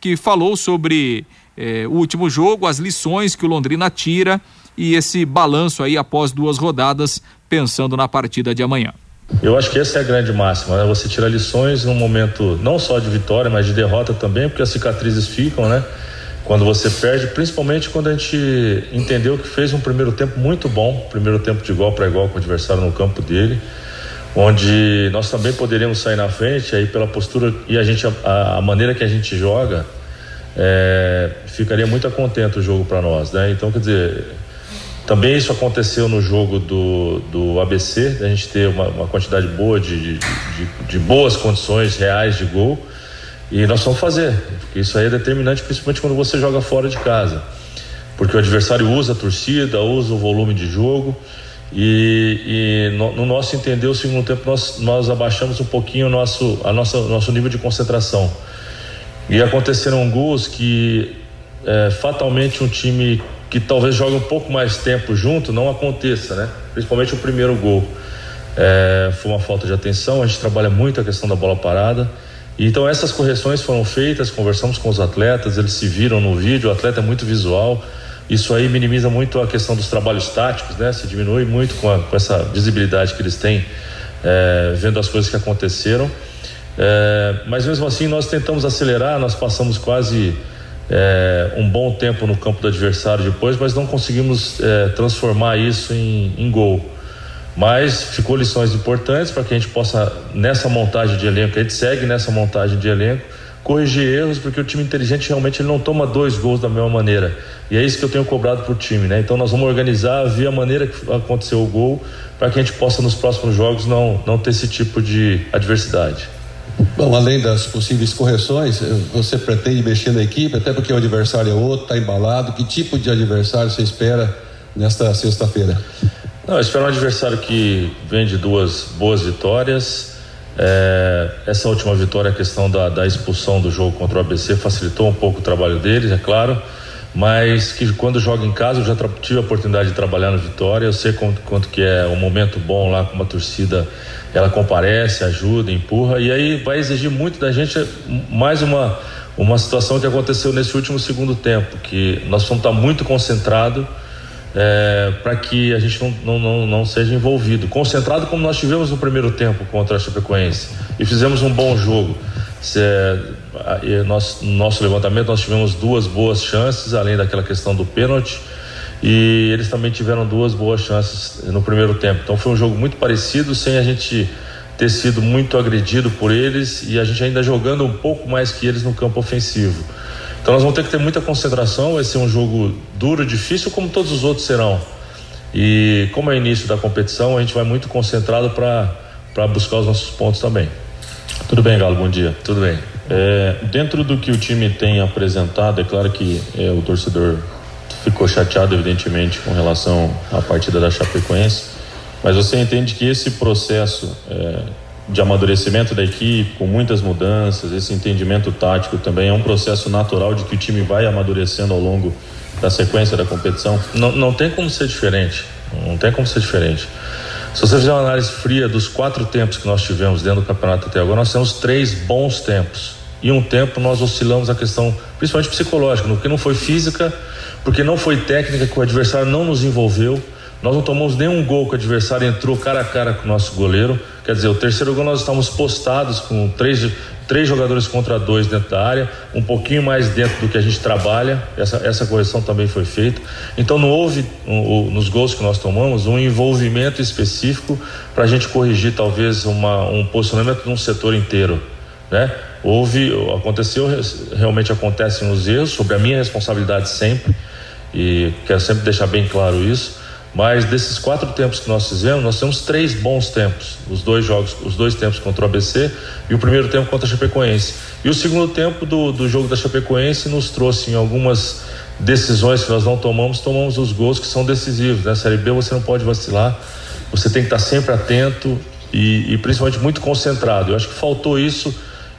que falou sobre eh, o último jogo, as lições que o Londrina tira e esse balanço aí após duas rodadas, pensando na partida de amanhã. Eu acho que essa é a grande máxima, né? Você tira lições num momento não só de vitória, mas de derrota também, porque as cicatrizes ficam, né? Quando você perde, principalmente quando a gente entendeu que fez um primeiro tempo muito bom, primeiro tempo de igual para igual com o adversário no campo dele, onde nós também poderíamos sair na frente, aí pela postura e a gente a, a maneira que a gente joga, é, ficaria muito contente o jogo para nós, né? Então, quer dizer, também isso aconteceu no jogo do, do ABC, a gente ter uma, uma quantidade boa de, de, de, de, boas condições reais de gol. E nós vamos fazer, porque isso aí é determinante, principalmente quando você joga fora de casa. Porque o adversário usa a torcida, usa o volume de jogo. E, e no, no, nosso entender, o segundo tempo nós, nós abaixamos um pouquinho o nosso, a nossa, nosso nível de concentração. E aconteceram gols que é, fatalmente um time que talvez jogue um pouco mais tempo junto não aconteça, né? Principalmente o primeiro gol. É, foi uma falta de atenção, a gente trabalha muito a questão da bola parada. Então essas correções foram feitas, conversamos com os atletas, eles se viram no vídeo, o atleta é muito visual. Isso aí minimiza muito a questão dos trabalhos táticos, né? Se diminui muito com, a, com essa visibilidade que eles têm, é, vendo as coisas que aconteceram. É, mas mesmo assim nós tentamos acelerar, nós passamos quase é, um bom tempo no campo do adversário depois, mas não conseguimos é, transformar isso em, em, gol. Mas ficou lições importantes para que a gente possa, nessa montagem de elenco, a gente segue nessa montagem de elenco, corrigir erros, porque o time inteligente realmente ele não toma dois gols da mesma maneira. E é isso que eu tenho cobrado para o time, né? Então nós vamos organizar, ver a maneira que aconteceu o gol, para que a gente possa nos próximos jogos não, não ter esse tipo de adversidade. Bom, além das possíveis correções, você pretende mexer na equipe, até porque o adversário é outro, está embalado. Que tipo de adversário você espera nesta sexta-feira? Não, eu espero um adversário que vem de duas boas vitórias. É, essa última vitória, a questão da, da, expulsão do jogo contra o ABC, facilitou um pouco o trabalho deles, é claro. Mas que quando joga em casa, eu já tive a oportunidade de trabalhar no Vitória. Eu sei quanto, quanto que é um momento bom lá com uma torcida ela comparece, ajuda, empurra e aí vai exigir muito da gente mais uma uma situação que aconteceu nesse último segundo tempo, que nós vamos estar muito concentrado é, para que a gente não, não, não, não, seja envolvido. Concentrado como nós tivemos no primeiro tempo contra a Chapecoense e fizemos um bom jogo. Se, é, nós, no nosso levantamento nós tivemos duas boas chances, além daquela questão do pênalti e eles também tiveram duas boas chances no primeiro tempo. Então foi um jogo muito parecido, sem a gente ter sido muito agredido por eles e a gente ainda jogando um pouco mais que eles no campo ofensivo. Então nós vamos ter que ter muita concentração, vai ser um jogo duro, difícil, como todos os outros serão. E como é início da competição, a gente vai muito concentrado para buscar os nossos pontos também. Tudo bem, Galo, bom dia. Tudo bem. É, dentro do que o time tem apresentado, é claro que é, o torcedor ficou chateado, evidentemente, com relação à partida da Chapecoense, mas você entende que esse processo é, de amadurecimento da equipe, com muitas mudanças, esse entendimento tático também é um processo natural de que o time vai amadurecendo ao longo da sequência da competição? Não, não tem como ser diferente. Não tem como ser diferente. Se você fizer uma análise fria dos quatro tempos que nós tivemos dentro do campeonato até agora, nós temos três bons tempos. E um tempo nós oscilamos a questão, principalmente psicológica, no que não foi física, porque não foi técnica, que o adversário não nos envolveu. Nós não tomamos nenhum gol que o adversário entrou cara a cara com o nosso goleiro. Quer dizer, o terceiro gol nós estávamos postados com três, três jogadores contra dois dentro da área, um pouquinho mais dentro do que a gente trabalha. Essa, essa correção também foi feita. Então não houve um, um, nos gols que nós tomamos um envolvimento específico para a gente corrigir talvez uma, um posicionamento de um setor inteiro, né? Houve, aconteceu, realmente acontecem os erros, sobre a minha responsabilidade sempre, e quero sempre deixar bem claro isso. Mas desses quatro tempos que nós fizemos, nós temos três bons tempos. Os dois jogos, os dois tempos contra o ABC e o primeiro tempo contra a Chapecoense. E o segundo tempo do, do jogo da Chapecoense nos trouxe em algumas decisões que nós não tomamos, tomamos os gols que são decisivos. Na né? Série B você não pode vacilar, você tem que estar sempre atento e, e principalmente muito concentrado. Eu acho que faltou isso.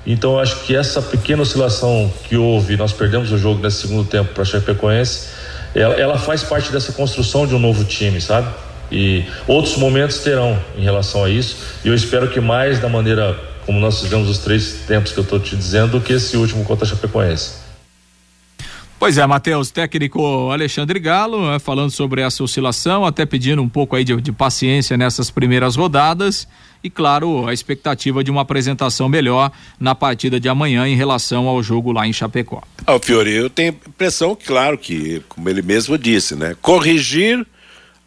Então acho que essa pequena oscilação que houve, nós perdemos o jogo nesse segundo tempo para Chapecoense ela, ela faz parte dessa construção de um novo time, sabe? E outros momentos terão em relação a isso. E eu espero que mais da maneira como nós fizemos os três tempos que eu estou te dizendo do que esse último contra a Chapecoense. Pois é, Matheus, técnico Alexandre Galo, né, falando sobre essa oscilação, até pedindo um pouco aí de, de, paciência nessas primeiras rodadas e, claro, a expectativa de uma apresentação melhor na partida de amanhã em relação ao jogo lá em Chapecó. Ah, Fiori, eu tenho impressão, claro, que, como ele mesmo disse, né, corrigir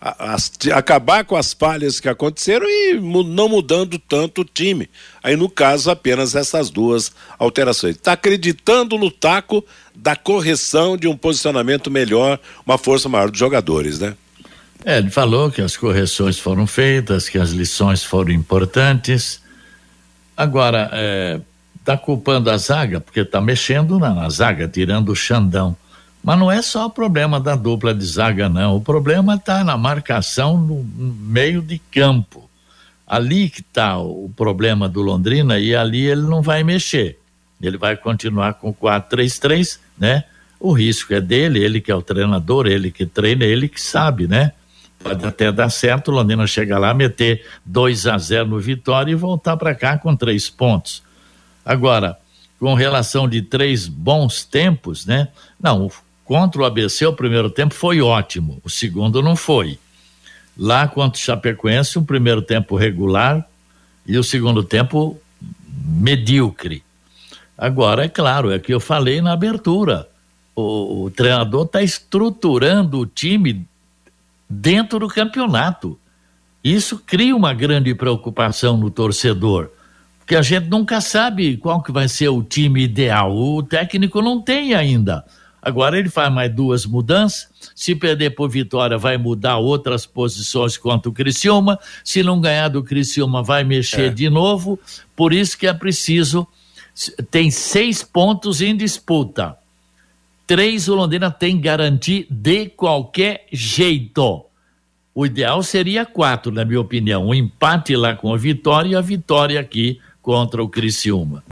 as, acabar com as falhas que aconteceram e não mudando tanto o time. Aí, no caso, apenas essas duas alterações. Está acreditando no taco da correção de um posicionamento melhor, uma força maior dos jogadores, né? É, ele falou que as correções foram feitas, que as lições foram importantes. Agora, é, tá culpando a zaga, porque está mexendo na, na zaga, tirando o Xandão. Mas não é só o problema da dupla de zaga, não. O problema está na marcação no meio de campo. Ali que está o problema do Londrina e ali ele não vai mexer. Ele vai continuar com 4-3-3, né? O risco é dele, ele que é o treinador, ele que treina, ele que sabe, né? Pode até dar certo, o Londrina chegar lá, meter 2 a 0 no Vitória e voltar para cá com três pontos. Agora, com relação de três bons tempos, né? Não, Contra o ABC, o primeiro tempo foi ótimo, o segundo não foi. Lá contra o Chapecoense, um primeiro tempo regular e o segundo tempo medíocre. Agora, é claro, é que eu falei na abertura. O, o treinador está estruturando o time dentro do campeonato. Isso cria uma grande preocupação no torcedor, porque a gente nunca sabe qual que vai ser o time ideal. O técnico não tem ainda. Agora ele faz mais duas mudanças. Se perder por vitória, vai mudar outras posições contra o Criciúma. Se não ganhar do Criciúma, vai mexer é. de novo. Por isso que é preciso. Tem seis pontos em disputa. Três o Londrina tem que garantir de qualquer jeito. O ideal seria quatro, na minha opinião. Um empate lá com a vitória e a vitória aqui contra o Criciúma.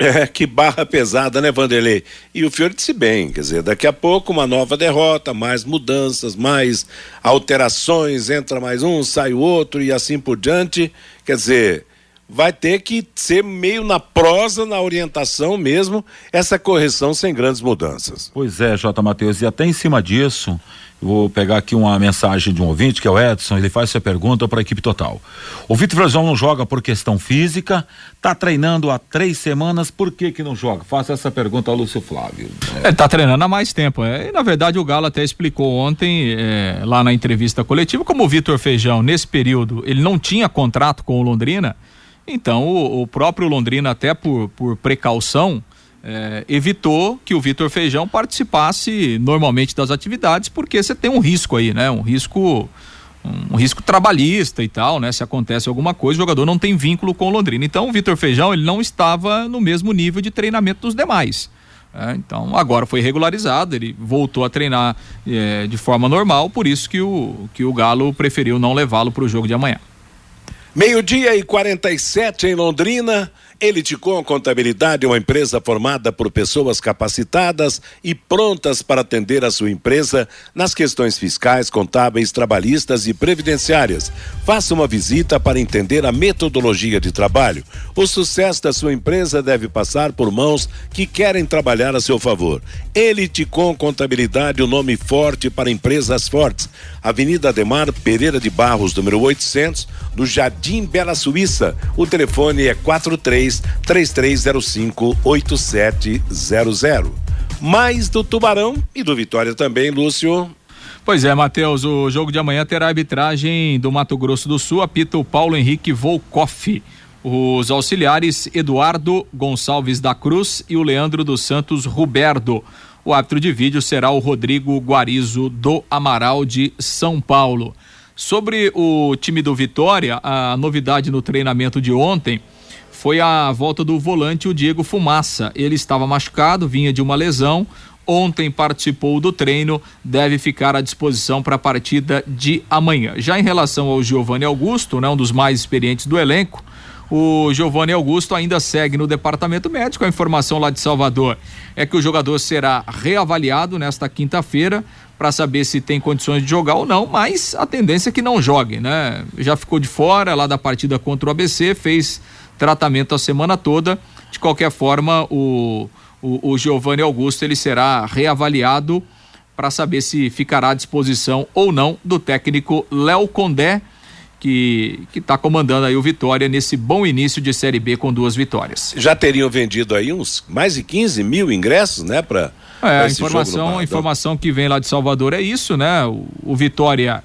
É, que barra pesada, né, Vanderlei? E o Fiore disse bem, quer dizer, daqui a pouco uma nova derrota, mais mudanças, mais alterações, entra mais um, sai o outro e assim por diante. Quer dizer, vai ter que ser meio na prosa, na orientação mesmo, essa correção sem grandes mudanças. Pois é, J. Matheus, e até em cima disso, Vou pegar aqui uma mensagem de um ouvinte, que é o Edson, ele faz essa pergunta para a equipe total. O Vitor Frazão não joga por questão física, está treinando há três semanas, por que que não joga? Faça essa pergunta ao Lúcio Flávio. É. Ele está treinando há mais tempo, é. E, na verdade o Galo até explicou ontem, é, lá na entrevista coletiva, como o Vitor Feijão, nesse período, ele não tinha contrato com o Londrina, então o, o próprio Londrina, até por, por precaução, é, evitou que o Vitor Feijão participasse normalmente das atividades, porque você tem um risco aí, né? Um risco um risco trabalhista e tal, né? Se acontece alguma coisa, o jogador não tem vínculo com o Londrina. Então, o Vitor Feijão ele não estava no mesmo nível de treinamento dos demais. É, então, agora foi regularizado, ele voltou a treinar é, de forma normal, por isso que o, que o Galo preferiu não levá-lo para o jogo de amanhã. Meio-dia e 47 em Londrina. Eliticom Contabilidade é uma empresa formada por pessoas capacitadas e prontas para atender a sua empresa nas questões fiscais, contábeis, trabalhistas e previdenciárias. Faça uma visita para entender a metodologia de trabalho. O sucesso da sua empresa deve passar por mãos que querem trabalhar a seu favor. Eliticom Contabilidade, o nome forte para empresas fortes. Avenida Ademar Pereira de Barros, número 800, do Jardim Bela Suíça. O telefone é 43 3305 8700. Mais do Tubarão e do Vitória também, Lúcio. Pois é, Matheus, o jogo de amanhã terá arbitragem do Mato Grosso do Sul, apita o Paulo Henrique Volkoff. Os auxiliares Eduardo Gonçalves da Cruz e o Leandro dos Santos Ruberdo. O árbitro de vídeo será o Rodrigo Guarizo do Amaral de São Paulo. Sobre o time do Vitória, a novidade no treinamento de ontem foi a volta do volante, o Diego Fumaça. Ele estava machucado, vinha de uma lesão. Ontem participou do treino, deve ficar à disposição para a partida de amanhã. Já em relação ao Giovanni Augusto, né, um dos mais experientes do elenco, o Giovanni Augusto ainda segue no departamento médico. A informação lá de Salvador é que o jogador será reavaliado nesta quinta-feira para saber se tem condições de jogar ou não, mas a tendência é que não jogue, né? Já ficou de fora lá da partida contra o ABC, fez tratamento a semana toda. De qualquer forma, o, o, o Giovanni Augusto ele será reavaliado para saber se ficará à disposição ou não do técnico Léo Condé, que que está comandando aí o Vitória nesse bom início de Série B com duas vitórias. Já teriam vendido aí uns mais de 15 mil ingressos, né, para é, a informação, a informação que vem lá de Salvador é isso, né? O, o Vitória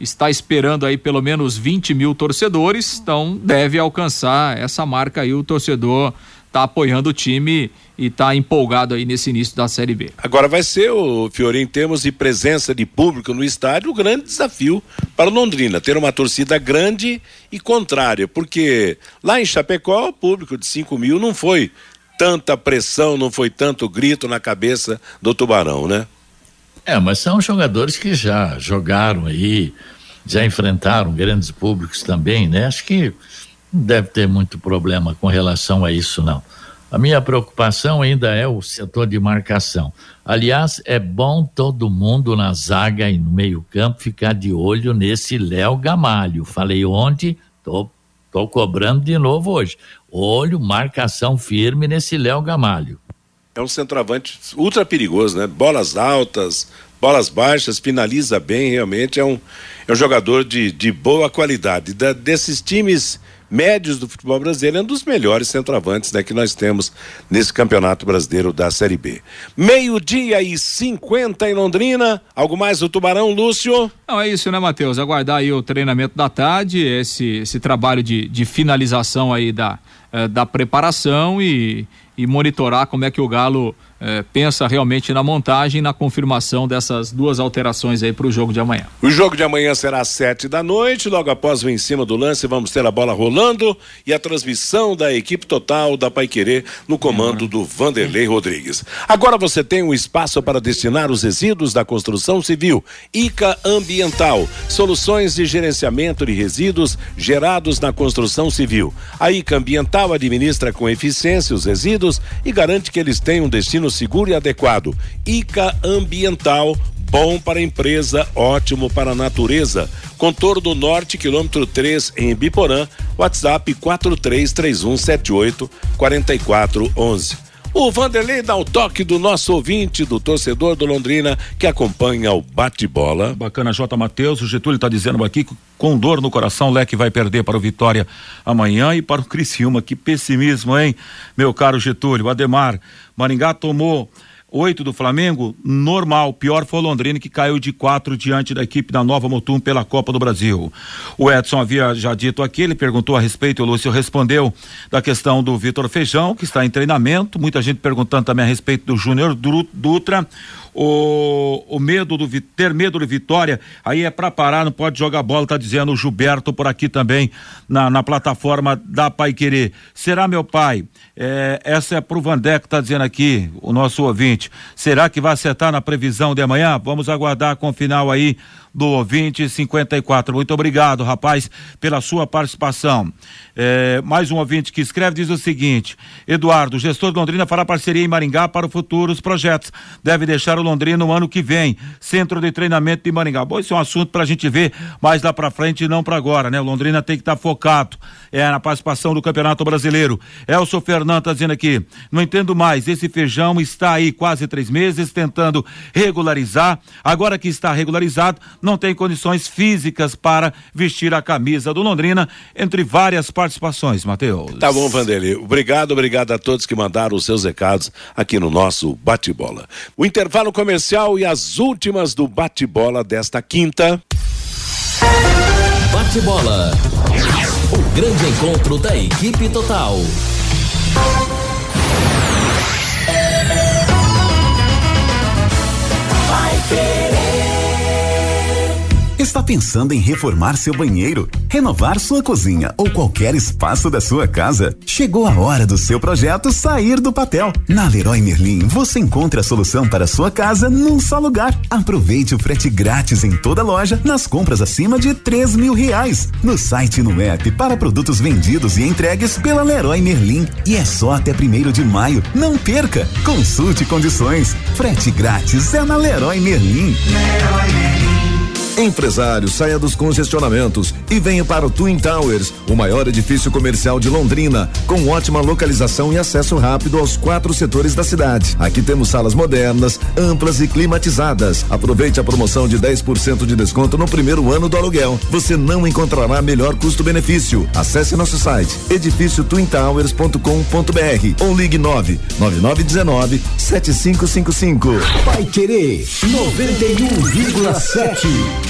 está esperando aí pelo menos 20 mil torcedores, então deve alcançar essa marca aí. O torcedor está apoiando o time e está empolgado aí nesse início da Série B. Agora vai ser, o Fiori, em termos de presença de público no estádio, o grande desafio para Londrina, ter uma torcida grande e contrária, porque lá em Chapecó, o público de 5 mil não foi tanta pressão, não foi tanto grito na cabeça do Tubarão, né? É, mas são jogadores que já jogaram aí, já enfrentaram grandes públicos também, né? Acho que não deve ter muito problema com relação a isso, não. A minha preocupação ainda é o setor de marcação. Aliás, é bom todo mundo na zaga e no meio-campo ficar de olho nesse Léo Gamalho. Falei ontem, tô, tô cobrando de novo hoje. Olho, marcação firme nesse Léo Gamalho. É um centroavante ultra perigoso, né? Bolas altas, bolas baixas, finaliza bem, realmente é um, é um jogador de, de boa qualidade. Da, desses times médios do futebol brasileiro, é um dos melhores centroavantes né, que nós temos nesse campeonato brasileiro da Série B. Meio-dia e 50 em Londrina. Algo mais do Tubarão, Lúcio? Não, é isso, né, Matheus? Aguardar aí o treinamento da tarde, esse, esse trabalho de, de finalização aí da, eh, da preparação e e monitorar como é que o Galo eh, pensa realmente na montagem na confirmação dessas duas alterações aí para o jogo de amanhã. O jogo de amanhã será às sete da noite, logo após o em cima do lance, vamos ter a bola rolando e a transmissão da equipe total da Paiquerê no comando do Vanderlei Rodrigues. Agora você tem um espaço para destinar os resíduos da construção civil. ICA Ambiental, soluções de gerenciamento de resíduos gerados na construção civil. A ICA Ambiental administra com eficiência os resíduos e garante que eles tenham um destino seguro e adequado. ICA Ambiental bom para a empresa, ótimo para a natureza. Contorno Norte, quilômetro 3, em Biporã, WhatsApp 433178 4411. O Vanderlei dá o toque do nosso ouvinte, do torcedor do Londrina, que acompanha o bate-bola. Bacana, J. Matheus. O Getúlio está dizendo aqui com dor no coração, o Leque vai perder para o Vitória amanhã e para o Criciúma. Que pessimismo, hein? Meu caro Getúlio. Ademar, Maringá tomou oito do Flamengo, normal. Pior foi o Londrina que caiu de quatro diante da equipe da Nova Motum pela Copa do Brasil. O Edson havia já dito aqui, ele perguntou a respeito, o Lúcio respondeu da questão do Vitor Feijão, que está em treinamento. Muita gente perguntando também a respeito do Júnior Dutra o, o medo do ter medo de vitória, aí é para parar, não pode jogar bola, tá dizendo o Gilberto por aqui também na, na plataforma da Pai Querer. Será meu pai? É, essa é pro que tá dizendo aqui, o nosso ouvinte. Será que vai acertar na previsão de amanhã? Vamos aguardar com o final aí do ouvinte 54. Muito obrigado, rapaz, pela sua participação. É, mais um ouvinte que escreve diz o seguinte: Eduardo, gestor de Londrina fará parceria em Maringá para futuros projetos. Deve deixar o Londrina no ano que vem. Centro de treinamento de Maringá. Bom, esse é um assunto para a gente ver mais lá para frente e não para agora, né? O Londrina tem que estar tá focado é, na participação do Campeonato Brasileiro. Elson Fernando está dizendo aqui: não entendo mais. Esse feijão está aí quase três meses tentando regularizar. Agora que está regularizado, não tem condições físicas para vestir a camisa do Londrina, entre várias participações, Matheus. Tá bom, Vanderlei. Obrigado, obrigado a todos que mandaram os seus recados aqui no nosso bate-bola. O intervalo comercial e as últimas do bate-bola desta quinta. Bate-bola. O grande encontro da equipe total. Vai querer. Está pensando em reformar seu banheiro, renovar sua cozinha ou qualquer espaço da sua casa? Chegou a hora do seu projeto sair do papel. Na Leroy Merlin você encontra a solução para sua casa num só lugar. Aproveite o frete grátis em toda loja nas compras acima de três mil reais. No site e no app para produtos vendidos e entregues pela Leroy Merlin. E é só até primeiro de maio. Não perca! Consulte condições. Frete grátis é na Leroy Merlin. Leroy Merlin. Empresário, saia dos congestionamentos e venha para o Twin Towers, o maior edifício comercial de Londrina, com ótima localização e acesso rápido aos quatro setores da cidade. Aqui temos salas modernas, amplas e climatizadas. Aproveite a promoção de 10% de desconto no primeiro ano do aluguel. Você não encontrará melhor custo-benefício. Acesse nosso site edifício twintowers.com.br ou ligue 9 9919 7555. Vai querer 91,7.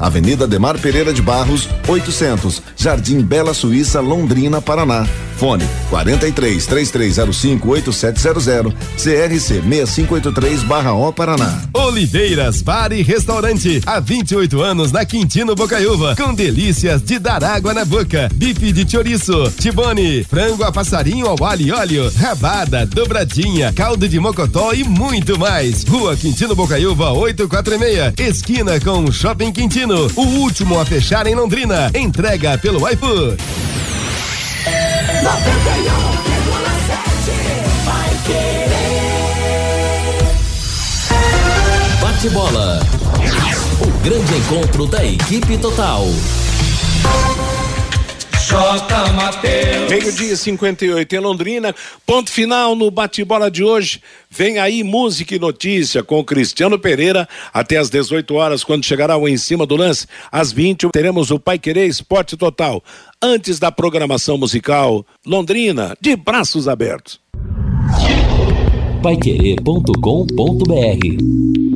Avenida Demar Pereira de Barros, 800, Jardim Bela Suíça, Londrina, Paraná. Fone 43 3305 8700, CRC 6583/O Paraná. Oliveiras Bar e Restaurante, há 28 anos na Quintino Bocaiúva, com delícias de dar água na boca. Bife de chouriço, tibone, frango a passarinho ao alho e óleo, rabada, dobradinha, caldo de mocotó e muito mais. Rua Quintino Bocaiúva 846, esquina com Shopping Quintino, o último a fechar em Londrina. Entrega pelo iFood. 91,7 vai querer. Bate bola. O grande encontro da equipe total. J. Mateus. Meio-dia 58 em Londrina. Ponto final no bate-bola de hoje. Vem aí música e notícia com Cristiano Pereira até às 18 horas, quando chegará o Em Cima do Lance. Às 20 teremos o Pai Querer Esporte Total. Antes da programação musical, Londrina, de braços abertos. Paiquerê.com.br